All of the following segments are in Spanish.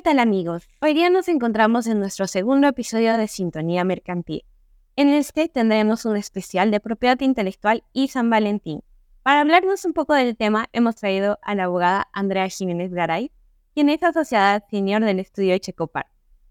¿qué tal amigos? Hoy día nos encontramos en nuestro segundo episodio de Sintonía Mercantil. En este tendremos un especial de propiedad intelectual y San Valentín. Para hablarnos un poco del tema, hemos traído a la abogada Andrea Jiménez Garay, quien es asociada senior del estudio Checopar.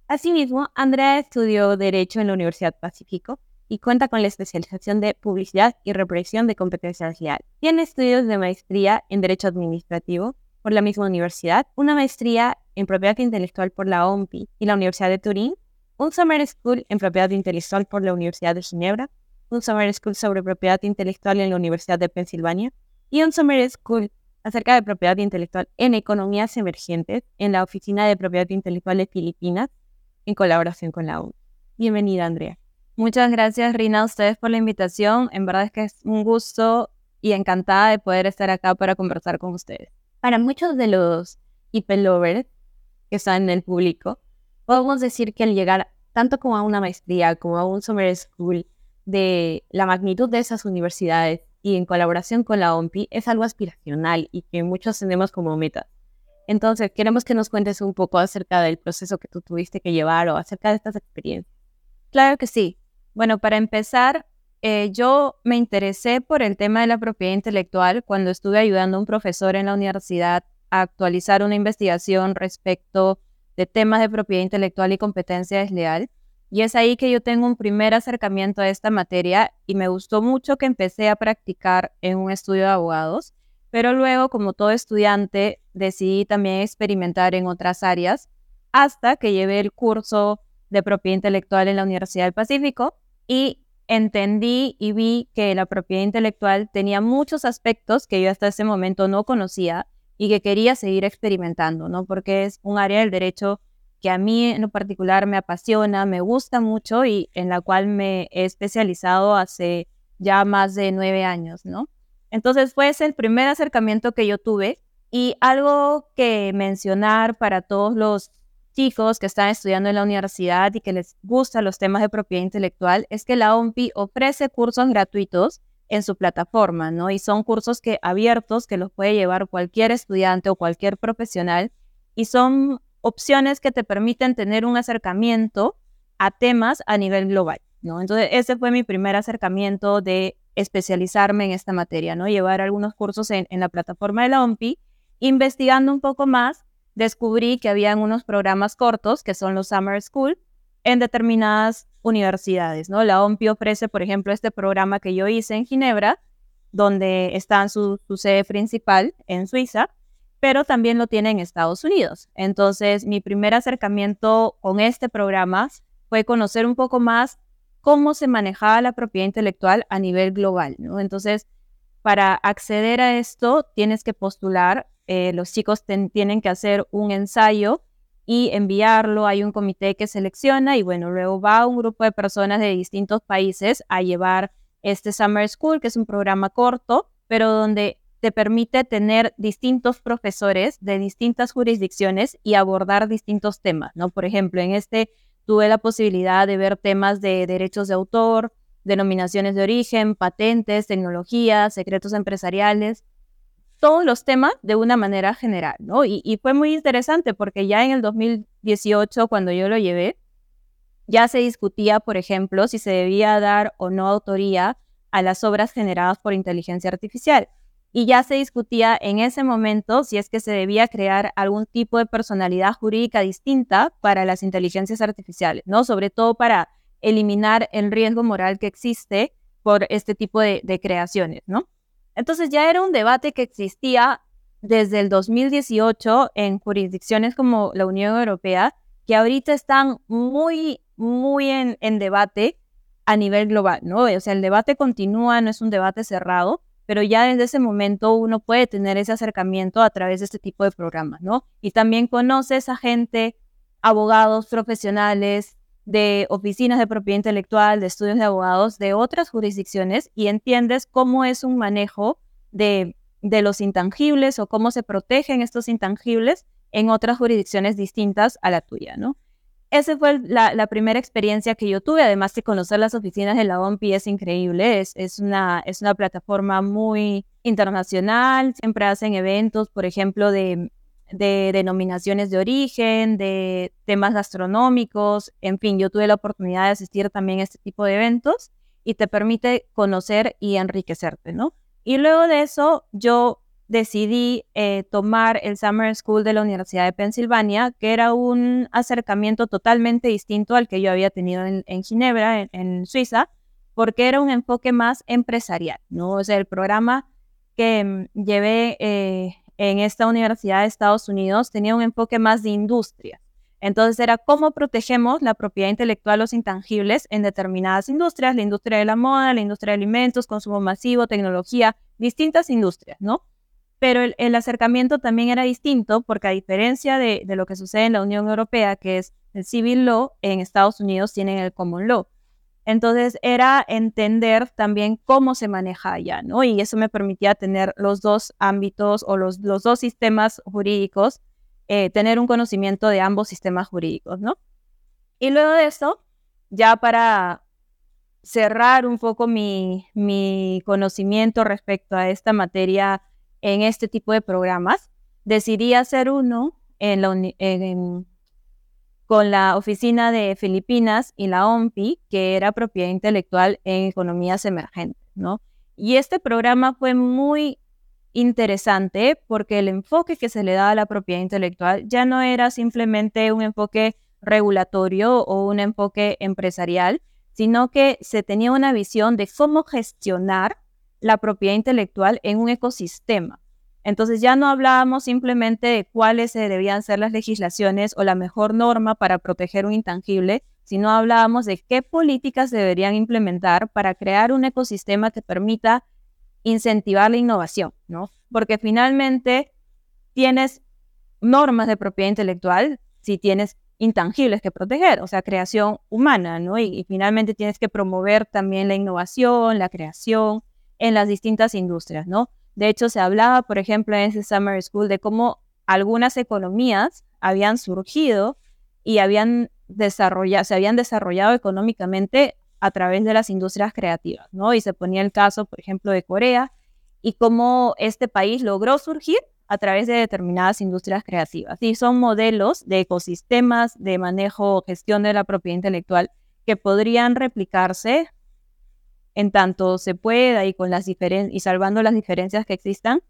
Asimismo, Andrea estudió Derecho en la Universidad Pacífico y cuenta con la especialización de Publicidad y Represión de Competencias Leales. Tiene estudios de maestría en Derecho Administrativo por la misma universidad, una maestría en Propiedad Intelectual por la OMPI y la Universidad de Turín, un Summer School en Propiedad Intelectual por la Universidad de Ginebra, un Summer School sobre Propiedad Intelectual en la Universidad de Pensilvania y un Summer School acerca de propiedad intelectual en economías emergentes en la Oficina de Propiedad Intelectual de Filipinas en colaboración con la OMPI. Bienvenida, Andrea. Muchas gracias, Rina, a ustedes por la invitación. En verdad es que es un gusto y encantada de poder estar acá para conversar con ustedes. Para muchos de los IP lovers que están en el público, podemos decir que al llegar tanto como a una maestría como a un summer school de la magnitud de esas universidades y en colaboración con la OMPI es algo aspiracional y que muchos tenemos como meta. Entonces, queremos que nos cuentes un poco acerca del proceso que tú tuviste que llevar o acerca de estas experiencias. Claro que sí. Bueno, para empezar, eh, yo me interesé por el tema de la propiedad intelectual cuando estuve ayudando a un profesor en la universidad a actualizar una investigación respecto de temas de propiedad intelectual y competencia desleal. Y es ahí que yo tengo un primer acercamiento a esta materia y me gustó mucho que empecé a practicar en un estudio de abogados, pero luego, como todo estudiante, decidí también experimentar en otras áreas hasta que llevé el curso de propiedad intelectual en la Universidad del Pacífico y entendí y vi que la propiedad intelectual tenía muchos aspectos que yo hasta ese momento no conocía y que quería seguir experimentando, ¿no? Porque es un área del derecho que a mí en lo particular me apasiona, me gusta mucho y en la cual me he especializado hace ya más de nueve años, ¿no? Entonces fue ese el primer acercamiento que yo tuve y algo que mencionar para todos los chicos que están estudiando en la universidad y que les gustan los temas de propiedad intelectual es que la OMPI ofrece cursos gratuitos en su plataforma, ¿no? Y son cursos que abiertos que los puede llevar cualquier estudiante o cualquier profesional y son opciones que te permiten tener un acercamiento a temas a nivel global, ¿no? Entonces, ese fue mi primer acercamiento de especializarme en esta materia, ¿no? Llevar algunos cursos en, en la plataforma de la OMPI, investigando un poco más descubrí que habían unos programas cortos, que son los Summer School, en determinadas universidades, ¿no? La OMPI ofrece, por ejemplo, este programa que yo hice en Ginebra, donde está su, su sede principal en Suiza, pero también lo tiene en Estados Unidos. Entonces, mi primer acercamiento con este programa fue conocer un poco más cómo se manejaba la propiedad intelectual a nivel global. Entonces, para acceder a esto, tienes que postular eh, los chicos tienen que hacer un ensayo y enviarlo. Hay un comité que selecciona y bueno, luego va un grupo de personas de distintos países a llevar este Summer School, que es un programa corto, pero donde te permite tener distintos profesores de distintas jurisdicciones y abordar distintos temas, ¿no? Por ejemplo, en este tuve la posibilidad de ver temas de derechos de autor, denominaciones de origen, patentes, tecnologías, secretos empresariales, todos los temas de una manera general, ¿no? Y, fue muy interesante porque ya en el 2018, cuando yo lo llevé, ya se discutía, por ejemplo, si se debía dar o no autoría a las obras generadas por inteligencia artificial. Y ya se discutía en ese momento si es que se debía crear algún tipo de personalidad jurídica distinta para las inteligencias artificiales, ¿no? Sobre todo para eliminar el riesgo moral que existe por este tipo de, de creaciones, ¿no? Entonces ya era un debate que existía desde el 2018 en jurisdicciones como la Unión Europea, que ahorita están muy, muy en, debate a nivel global, ¿no? O sea, el debate continúa, no es un debate cerrado, pero ya desde ese momento uno puede tener ese acercamiento a través de este tipo de programas, ¿no? Y también conoces a gente, abogados profesionales, de oficinas de propiedad intelectual, de estudios de abogados de otras jurisdicciones y entiendes cómo es un manejo de, de los intangibles o cómo se protegen estos intangibles en otras jurisdicciones distintas a la tuya, ¿no? Esa fue la, primera experiencia que yo tuve, además de conocer las oficinas de la OMPI es increíble, es, es, una, es una plataforma muy internacional, siempre hacen eventos, por ejemplo, de de denominaciones de origen, de temas gastronómicos, en fin, yo tuve la oportunidad de asistir también a este tipo de eventos y te permite conocer y enriquecerte, ¿no? Y luego de eso, yo decidí eh, tomar el Summer School de la Universidad de Pensilvania, que era un acercamiento totalmente distinto al que yo había tenido en, Ginebra, en, Suiza, porque era un enfoque más empresarial, ¿no? O sea, el programa que mm, llevé eh, en esta universidad de Estados Unidos tenía un enfoque más de industria. Entonces era cómo protegemos la propiedad intelectual, los intangibles en determinadas industrias, la industria de la moda, la industria de alimentos, consumo masivo, tecnología, distintas industrias, ¿no? Pero el, acercamiento también era distinto porque a diferencia de, de, lo que sucede en la Unión Europea, que es el civil law, en Estados Unidos tienen el common law. Entonces era entender también cómo se maneja allá, ¿no? Y eso me permitía tener los dos ámbitos o los, los dos sistemas jurídicos, eh, tener un conocimiento de ambos sistemas jurídicos, ¿no? Y luego de eso, ya para cerrar un poco mi, mi conocimiento respecto a esta materia en este tipo de programas, decidí hacer uno en la, en, con la Oficina de Filipinas y la OMPI, que era propiedad intelectual en economías emergentes, ¿no? Y este programa fue muy interesante porque el enfoque que se le daba a la propiedad intelectual ya no era simplemente un enfoque regulatorio o un enfoque empresarial, sino que se tenía una visión de cómo gestionar la propiedad intelectual en un ecosistema. Entonces ya no hablábamos simplemente de cuáles debían ser las legislaciones o la mejor norma para proteger un intangible, sino hablábamos de qué políticas deberían implementar para crear un ecosistema que permita incentivar la innovación, ¿no? Porque finalmente tienes normas de propiedad intelectual si tienes intangibles que proteger, o sea, creación humana, ¿no? y finalmente tienes que promover también la innovación, la creación en las distintas industrias, ¿no? De hecho, se hablaba, por ejemplo, en ese Summer School de cómo algunas economías habían surgido y habían desarrollado, se habían desarrollado económicamente a través de las industrias creativas, ¿no? Y se ponía el caso, por ejemplo, de Corea y cómo este país logró surgir a través de determinadas industrias creativas. Y son modelos de ecosistemas de manejo gestión de la propiedad intelectual que podrían replicarse en tanto se pueda y, con las y salvando las diferencias que existan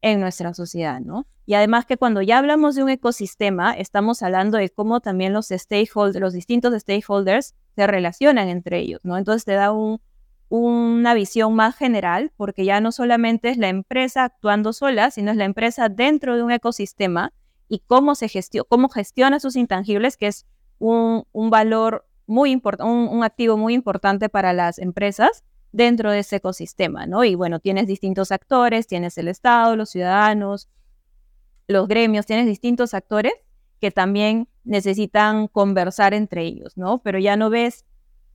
en nuestra sociedad, ¿no? Y además que cuando ya hablamos de un ecosistema, estamos hablando de cómo también los stakeholders, los distintos stakeholders se relacionan entre ellos, ¿no? Entonces te da una visión más general, porque ya no solamente es la empresa actuando sola, sino es la empresa dentro de un ecosistema y cómo se gestiona, cómo gestiona sus intangibles, que es un, valor muy importante, un activo muy importante para las empresas dentro de ese ecosistema, ¿no? Y bueno, tienes distintos actores, tienes el Estado, los ciudadanos, los gremios, tienes distintos actores que también necesitan conversar entre ellos, ¿no? Pero ya no ves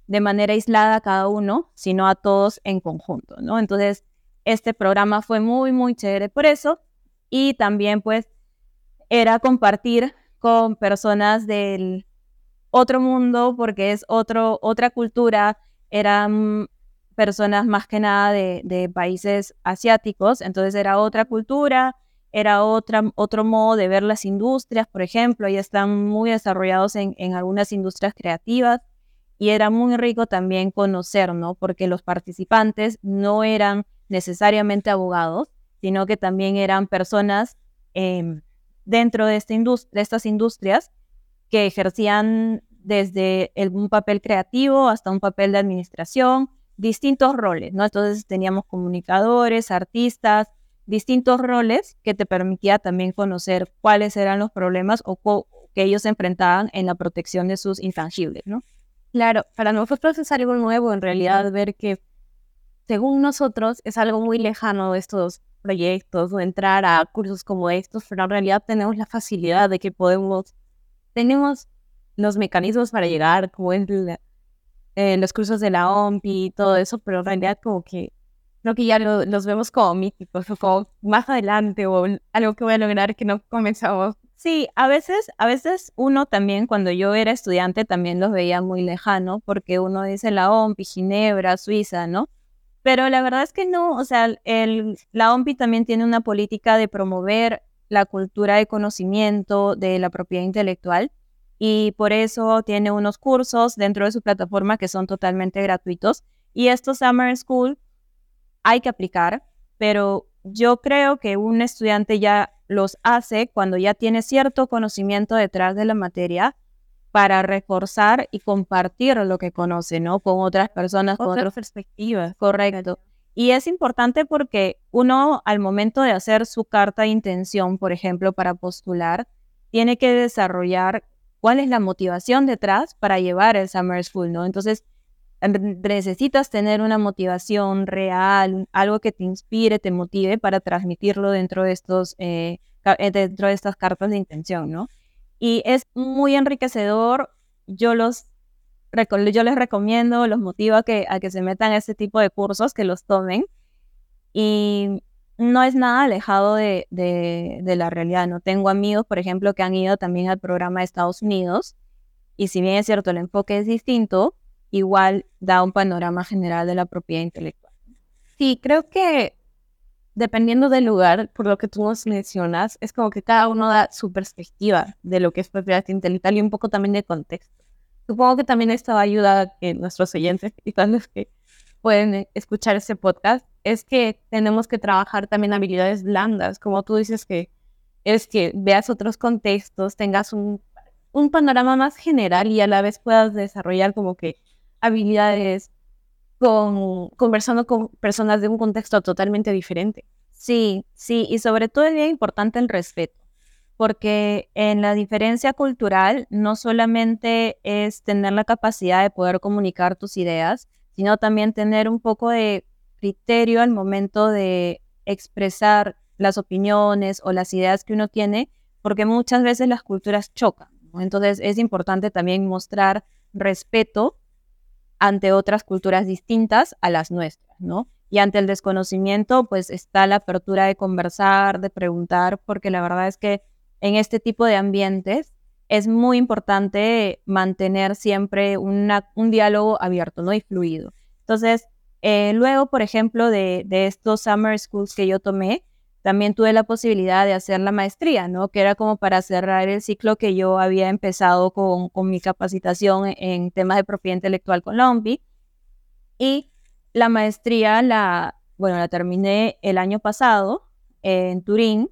de manera aislada a cada uno, sino a todos en conjunto, ¿no? Entonces, este programa fue muy, muy chévere por eso y también pues era compartir con personas del otro mundo porque es otro, otra cultura, eran personas más que nada de, países asiáticos, entonces era otra cultura, era otra, otro modo de ver las industrias, por ejemplo, y están muy desarrollados en, algunas industrias creativas y era muy rico también conocer, ¿no? Porque los participantes no eran necesariamente abogados, sino que también eran personas em, dentro de, esta de estas industrias que ejercían desde un papel creativo hasta un papel de administración, distintos roles, ¿no? Entonces teníamos comunicadores, artistas, distintos roles que te permitía también conocer cuáles eran los problemas o que ellos enfrentaban en la protección de sus intangibles, ¿no? Claro, para nosotros es algo nuevo en realidad ver que según nosotros es algo muy lejano de estos proyectos o entrar a cursos como estos, pero en realidad tenemos la facilidad de que podemos, tenemos los mecanismos para llegar, como es eh, los cursos de la OMPI y todo eso, pero en realidad como que creo que ya los vemos como míticos o como más adelante o algo que voy a lograr que no comenzamos. Sí, a veces, a veces uno también cuando yo era estudiante también los veía muy lejano porque uno dice la OMPI, Ginebra, Suiza, ¿no? Pero la verdad es que no, o sea, el, la OMPI también tiene una política de promover la cultura de conocimiento de la propiedad intelectual y por eso tiene unos cursos dentro de su plataforma que son totalmente gratuitos. Y estos Summer School hay que aplicar, pero yo creo que un estudiante ya los hace cuando ya tiene cierto conocimiento detrás de la materia para reforzar y compartir lo que conoce, ¿no? Con otras personas, con otras perspectivas. Correcto. Y es importante porque uno al momento de hacer su carta de intención, por ejemplo, para postular, tiene que desarrollar cuál es la motivación detrás para llevar el Summer School, ¿no? Entonces, necesitas tener una motivación real, algo que te inspire, te motive para transmitirlo dentro de estos, eh, eh, dentro de estas cartas de intención, ¿no? Y es muy enriquecedor. Yo los yo les recomiendo, los motivo a que, a que se metan a este tipo de cursos, que los tomen. Y no es nada alejado de, de, la realidad. No tengo amigos, por ejemplo, que han ido también al programa de Estados Unidos. Y si bien es cierto, el enfoque es distinto, igual da un panorama general de la propiedad intelectual. Sí, creo que dependiendo del lugar, por lo que tú nos mencionas, es como que cada uno da su perspectiva de lo que es propiedad intelectual y un poco también de contexto. Supongo que también esto ayuda a que nuestros oyentes todos los que pueden eh, escuchar este podcast, es que tenemos que trabajar también habilidades blandas, como tú dices que es que veas otros contextos, tengas un, un panorama más general y a la vez puedas desarrollar como que habilidades con, conversando con personas de un contexto totalmente diferente. Sí, sí, y sobre todo es bien importante el respeto porque en la diferencia cultural no solamente es tener la capacidad de poder comunicar tus ideas, sino también tener un poco de criterio al momento de expresar las opiniones o las ideas que uno tiene, porque muchas veces las culturas chocan. Entonces es importante también mostrar respeto ante otras culturas distintas a las nuestras, ¿no? Y ante el desconocimiento, pues está la apertura de conversar, de preguntar, porque la verdad es que en este tipo de ambientes, es muy importante mantener siempre un diálogo abierto ¿no? y fluido. Entonces, eh, luego, por ejemplo, de, estos summer schools que yo tomé, también tuve la posibilidad de hacer la maestría, ¿no? Que era como para cerrar el ciclo que yo había empezado con, mi capacitación en, temas de propiedad intelectual con la OMPI. Y la maestría la, bueno, la terminé el año pasado en Turín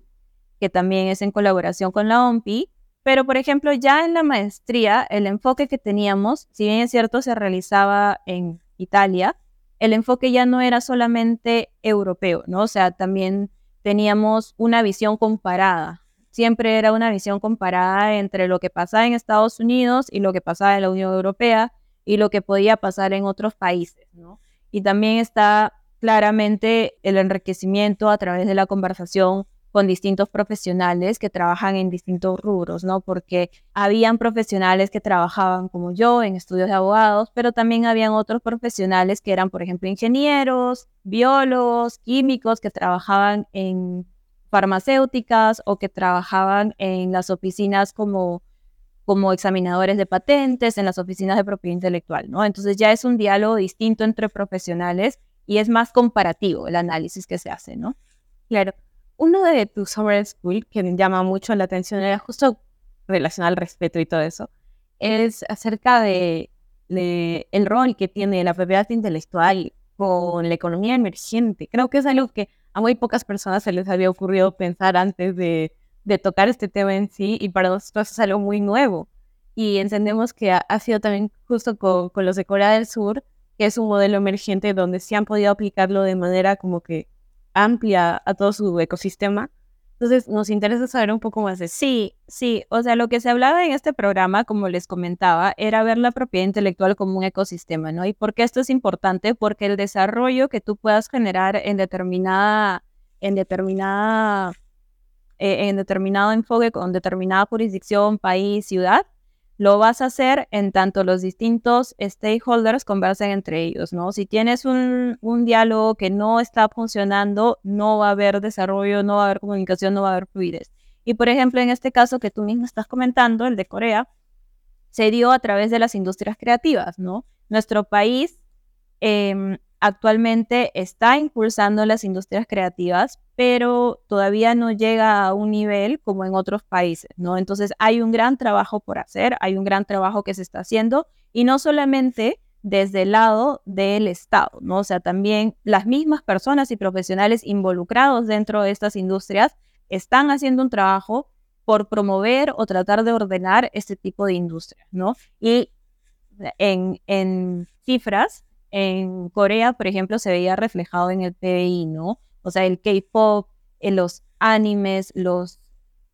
que también es en colaboración con la OMPI. Pero, por ejemplo, ya en la maestría, el enfoque que teníamos, si bien es cierto, se realizaba en Italia, el enfoque ya no era solamente europeo, ¿no? O sea, también teníamos una visión comparada. Siempre era una visión comparada entre lo que pasaba en Estados Unidos y lo que pasaba en la Unión Europea y lo que podía pasar en otros países, ¿no? Y también está claramente el enriquecimiento a través de la conversación con distintos profesionales que trabajan en distintos rubros, ¿no? Porque habían profesionales que trabajaban como yo en estudios de abogados, pero también habían otros profesionales que eran, por ejemplo, ingenieros, biólogos, químicos que trabajaban en farmacéuticas o que trabajaban en las oficinas como como examinadores de patentes, en las oficinas de propiedad intelectual, ¿no? Entonces ya es un diálogo distinto entre profesionales y es más comparativo el análisis que se hace, ¿no? Claro uno de tus summer school que me llama mucho la atención era justo relacionado al respeto y todo eso, es acerca de, el rol que tiene la propiedad intelectual con la economía emergente. Creo que es algo que a muy pocas personas se les había ocurrido pensar antes de, tocar este tema en sí y para nosotros es algo muy nuevo. Y entendemos que ha, sido también justo con, con, los de Corea del Sur, que es un modelo emergente donde sí han podido aplicarlo de manera como que amplia a todo su ecosistema. Entonces, nos interesa saber un poco más de Sí, sí. O sea, lo que se hablaba en este programa, como les comentaba, era ver la propiedad intelectual como un ecosistema, ¿no? ¿Y por qué esto es importante? Porque el desarrollo que tú puedas generar en determinada, en determinada, eh, en determinado enfoque con determinada jurisdicción, país, ciudad, lo vas a hacer en tanto los distintos stakeholders conversen entre ellos, ¿no? Si tienes un, diálogo que no está funcionando, no va a haber desarrollo, no va a haber comunicación, no va a haber fluidez. Y por ejemplo, en este caso que tú mismo estás comentando, el de Corea, se dio a través de las industrias creativas, ¿no? Nuestro país em, actualmente está impulsando las industrias creativas, pero todavía no llega a un nivel como en otros países, ¿no? Entonces hay un gran trabajo por hacer, hay un gran trabajo que se está haciendo y no solamente desde el lado del Estado, ¿no? O sea, también las mismas personas y profesionales involucrados dentro de estas industrias están haciendo un trabajo por promover o tratar de ordenar este tipo de industrias, ¿no? Y en, en cifras, en Corea, por ejemplo, se veía reflejado en el PBI, ¿no? O sea, el K-pop, los animes, los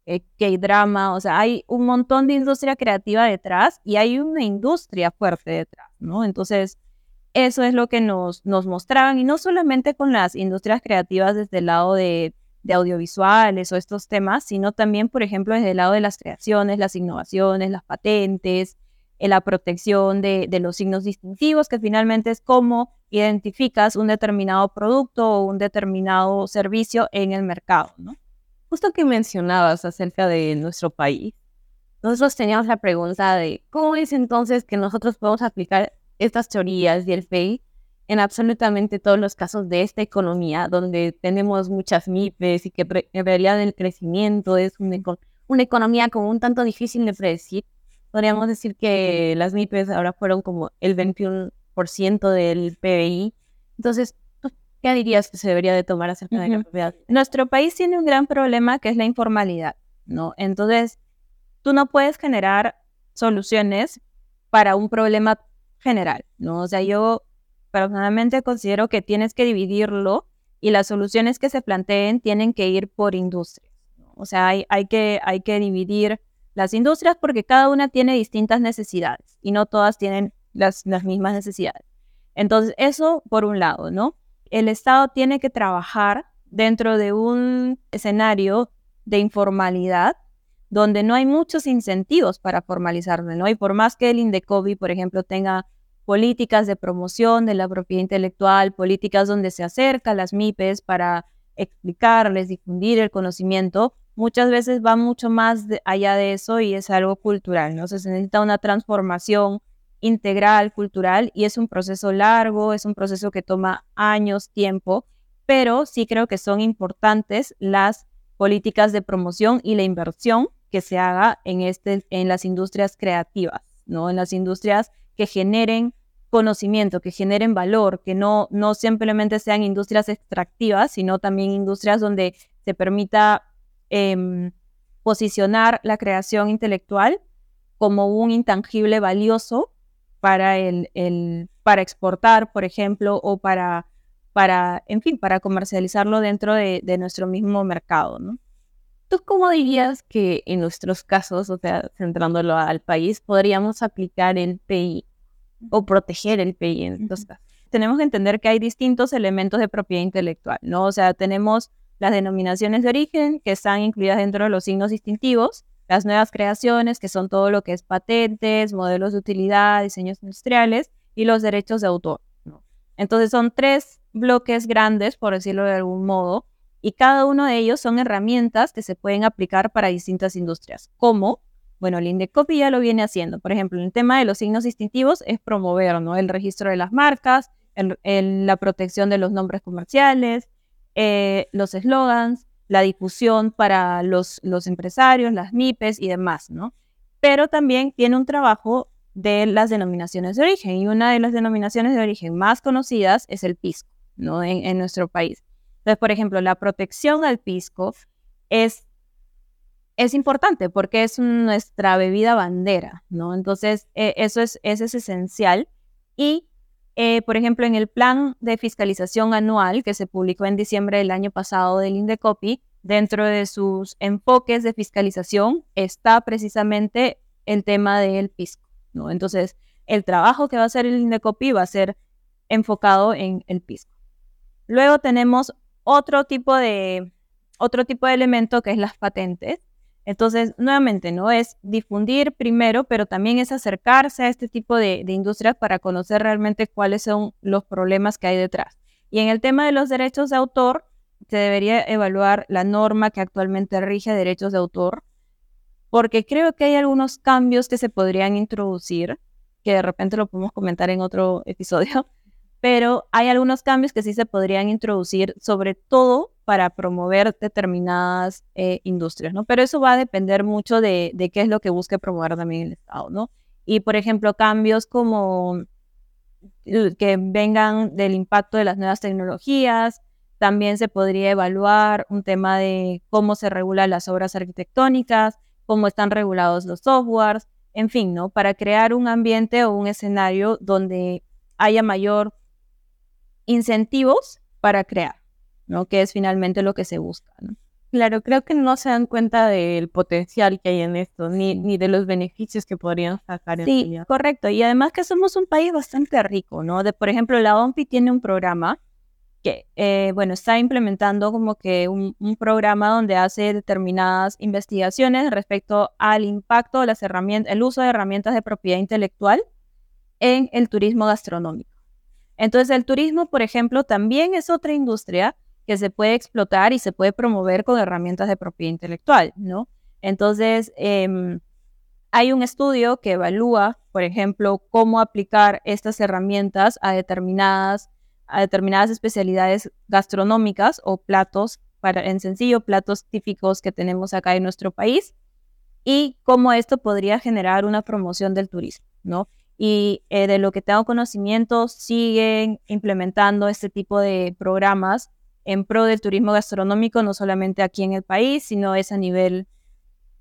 eh, K-drama, o sea, hay un montón de industria creativa detrás y hay una industria fuerte detrás, ¿no? Entonces, eso es lo que nos, nos mostraban y no solamente con las industrias creativas desde el lado de, de audiovisuales o estos temas, sino también, por ejemplo, desde el lado de las creaciones, las innovaciones, las patentes, en la protección de, los signos distintivos, que finalmente es cómo identificas un determinado producto o un determinado servicio en el mercado. ¿no? Justo que mencionabas acerca de nuestro país, nosotros teníamos la pregunta de cómo es entonces que nosotros podemos aplicar estas teorías y el FEI en absolutamente todos los casos de esta economía, donde tenemos muchas MIPES y que en realidad el crecimiento es una economía como un tanto difícil de predecir podríamos decir que las MIPES ahora fueron como el 21% del PBI. Entonces, ¿qué dirías que se debería de tomar acerca de la propiedad? Nuestro país tiene un gran problema que es la informalidad, ¿no? Entonces, tú no puedes generar soluciones para un problema general, ¿no? O sea, yo personalmente considero que tienes que dividirlo y las soluciones que se planteen tienen que ir por industria. O sea, hay, hay, que, hay que dividir las industrias porque cada una tiene distintas necesidades y no todas tienen las, las mismas necesidades. Entonces, eso por un lado, ¿no? El Estado tiene que trabajar dentro de un escenario de informalidad donde no hay muchos incentivos para formalizarse, ¿no? Y por más que el INDECOBI, por ejemplo, tenga políticas de promoción de la propiedad intelectual, políticas donde se acerca las MIPES para explicarles, difundir el conocimiento, muchas veces va mucho más allá de eso y es algo cultural, ¿no? se necesita una transformación integral, cultural, y es un proceso largo, es un proceso que toma años, tiempo, pero sí creo que son importantes las políticas de promoción y la inversión que se haga en, este, en las industrias creativas, ¿no? En las industrias que generen conocimiento, que generen valor, que no, no simplemente sean industrias extractivas, sino también industrias donde se permita Em, posicionar la creación intelectual como un intangible valioso para, el, el, para exportar, por ejemplo, o para, para, en fin, para comercializarlo dentro de, de nuestro mismo mercado, ¿no? ¿Tú cómo dirías que en nuestros casos, o sea, centrándolo al país, podríamos aplicar el PI o proteger el PI en estos casos? Tenemos que entender que hay distintos elementos de propiedad intelectual, ¿no? O sea, tenemos las denominaciones de origen, que están incluidas dentro de los signos distintivos, las nuevas creaciones, que son todo lo que es patentes, modelos de utilidad, diseños industriales, y los derechos de autor. Entonces son tres bloques grandes, por decirlo de algún modo, y cada uno de ellos son herramientas que se pueden aplicar para distintas industrias, como, bueno, el Indecopy ya lo viene haciendo. Por ejemplo, el tema de los signos distintivos es promover ¿no? el registro de las marcas, la protección de los nombres comerciales, eh, los eslogans, la difusión para los, los empresarios, las MIPES y demás, ¿no? Pero también tiene un trabajo de las denominaciones de origen y una de las denominaciones de origen más conocidas es el pisco, ¿no? En, nuestro país. Entonces, por ejemplo, la protección al pisco es, es importante porque es nuestra bebida bandera, ¿no? Entonces, e, eso es, eso es esencial y eh, por ejemplo, en el plan de fiscalización anual que se publicó en diciembre del año pasado del INDECOPI, dentro de sus enfoques de fiscalización está precisamente el tema del pisco. Entonces, el trabajo que va a hacer el INDECOPI va a ser enfocado en el pisco. Luego tenemos otro tipo de, otro tipo de elemento que es las patentes, entonces, nuevamente, ¿no? Es difundir primero, pero también es acercarse a este tipo de, industrias para conocer realmente cuáles son los problemas que hay detrás. Y en el tema de los derechos de autor, se debería evaluar la norma que actualmente rige derechos de autor, porque creo que hay algunos cambios que se podrían introducir, que de repente lo podemos comentar en otro episodio, pero hay algunos cambios que sí se podrían introducir, sobre todo para promover determinadas eh, industrias, ¿no? Pero eso va a depender mucho de, qué es lo que busque promover también el Estado, ¿no? Y, por ejemplo, cambios como que vengan del impacto de las nuevas tecnologías, también se podría evaluar un tema de cómo se regulan las obras arquitectónicas, cómo están regulados los softwares, en fin, ¿no? Para crear un ambiente o un escenario donde haya mayor incentivos para crear, ¿no? Que es finalmente lo que se busca, ¿no? Claro, creo que no se dan cuenta del potencial que hay en esto, ni, ni de los beneficios que podrían sacar. Sí, correcto. Y además que somos un país bastante rico, ¿no? De, por ejemplo, la OMPI tiene un programa que, eh, bueno, está implementando como que un, programa donde hace determinadas investigaciones respecto al impacto de las herramientas, el uso de herramientas de propiedad intelectual en el turismo gastronómico. Entonces, el turismo, por ejemplo, también es otra industria que se puede explotar y se puede promover con herramientas de propiedad intelectual, ¿no? Entonces, em, hay un estudio que evalúa, por ejemplo, cómo aplicar estas herramientas a determinadas a determinadas especialidades gastronómicas o platos, para, en sencillo, platos típicos que tenemos acá en nuestro país y cómo esto podría generar una promoción del turismo, ¿no? Y eh, de lo que tengo conocimiento, siguen implementando este tipo de programas en pro del turismo gastronómico, no solamente aquí en el país, sino es a nivel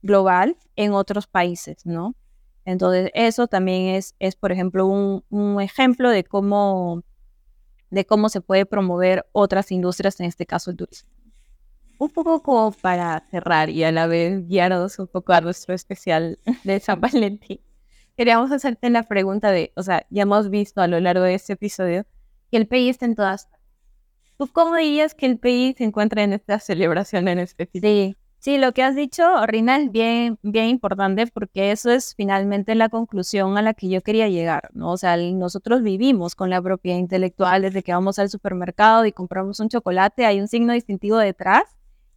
global en otros países, ¿no? Entonces, eso también es, es por ejemplo, un, un ejemplo de cómo de cómo se puede promover otras industrias, en este caso el turismo. Un poco como para cerrar y a la vez guiarnos un poco a nuestro especial de San Valentín. Queríamos hacerte la pregunta de, o sea, ya hemos visto a lo largo de este episodio que el PI está en todas. ¿Tú cómo dirías que el PI se encuentra en esta celebración en específico? Sí, Sí, lo que has dicho, Rina, es bien, bien importante porque eso es finalmente la conclusión a la que yo quería llegar, ¿no? O sea, nosotros vivimos con la propiedad intelectual desde que vamos al supermercado y compramos un chocolate, hay un signo distintivo detrás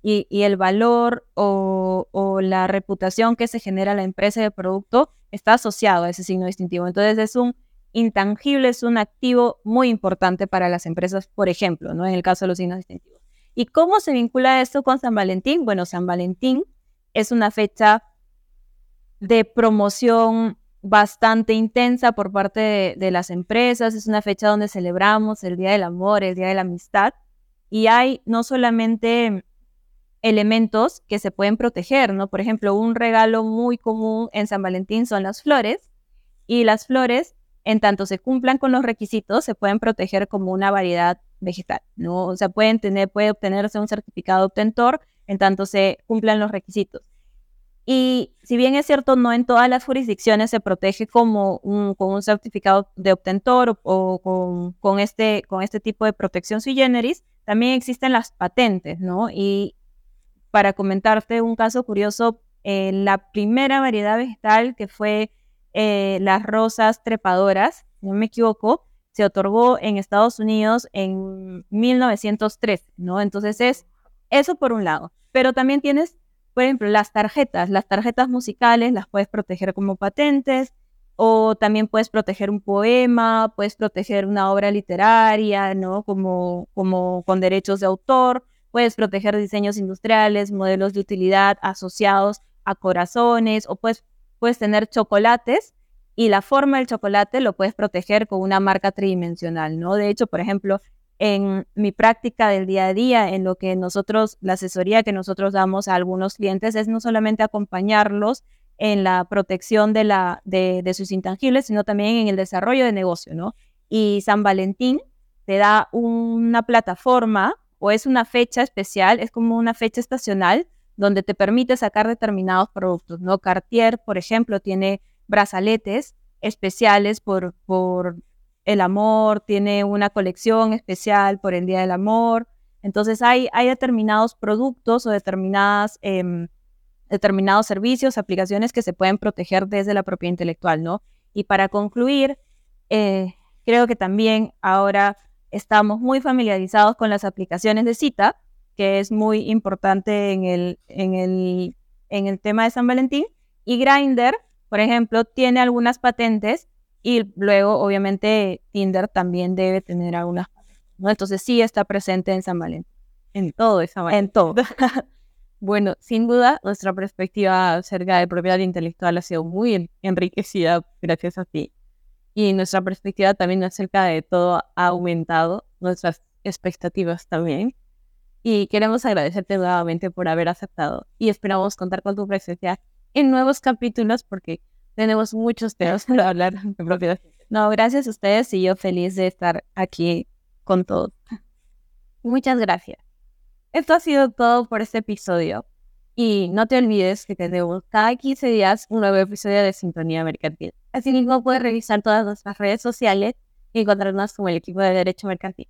y, el valor o, o, la reputación que se genera la empresa de producto está asociado a ese signo distintivo. Entonces es un intangible, es un activo muy importante para las empresas, por ejemplo, ¿no? En el caso de los signos distintivos. ¿Y cómo se vincula esto con San Valentín? Bueno, San Valentín es una fecha de promoción bastante intensa por parte de, las empresas, es una fecha donde celebramos el Día del Amor, el Día de la Amistad, y hay no solamente elementos que se pueden proteger, ¿no? Por ejemplo, un regalo muy común en San Valentín son las flores, y las flores, en tanto se cumplan con los requisitos, se pueden proteger como una variedad vegetal, ¿no? O sea, pueden tener, puede obtenerse un certificado obtentor en tanto se cumplan los requisitos. Y si bien es cierto, no en todas las jurisdicciones se protege como con un certificado de obtentor o, con, este, con este tipo de protección sui generis, también existen las patentes, ¿no? Y para comentarte un caso curioso, eh, la primera variedad vegetal que fue eh, las rosas trepadoras, no me equivoco, se otorgó en Estados Unidos en 1903, ¿no? Entonces es eso por un lado. Pero también tienes, por ejemplo, las tarjetas. Las tarjetas musicales las puedes proteger como patentes o también puedes proteger un poema, puedes proteger una obra literaria, ¿no? Como, como con derechos de autor. Puedes proteger diseños industriales, modelos de utilidad asociados a corazones o puedes, puedes tener chocolates y la forma del chocolate lo puedes proteger con una marca tridimensional, ¿no? De hecho, por ejemplo, en mi práctica del día a día, en lo que nosotros, la asesoría que nosotros damos a algunos clientes es no solamente acompañarlos en la protección de, la, de, sus intangibles, sino también en el desarrollo de negocio, ¿no? Y San Valentín te da una plataforma o es una fecha especial, es como una fecha estacional donde te permite sacar determinados productos, ¿no? Cartier, por ejemplo, tiene brazaletes especiales por, por el amor, tiene una colección especial por el Día del Amor. Entonces hay, hay determinados productos o determinadas, em, determinados servicios, aplicaciones que se pueden proteger desde la propiedad intelectual, ¿no? Y para concluir, eh, creo que también ahora estamos muy familiarizados con las aplicaciones de cita, que es muy importante en el, en el, en el tema de San Valentín, y Grindr por ejemplo, tiene algunas patentes Y luego, obviamente, Tinder también debe tener algunas, ¿no? Entonces sí está presente en San Valentín. En todo San Valentín. En todo. bueno, sin duda, nuestra perspectiva acerca de propiedad intelectual ha sido muy enriquecida gracias a ti. Y nuestra perspectiva también acerca de todo ha aumentado, nuestras expectativas también. Y queremos agradecerte nuevamente por haber aceptado y esperamos contar con tu presencia en nuevos capítulos porque tenemos muchos temas para hablar. No, gracias a ustedes y yo feliz de estar aquí con todos. Muchas gracias. Esto ha sido todo por este episodio. Y no te olvides que tenemos cada 15 días un nuevo episodio de Sintonía Mercantil. Asimismo, puedes revisar todas nuestras redes sociales y encontrarnos como el equipo de Derecho Mercantil.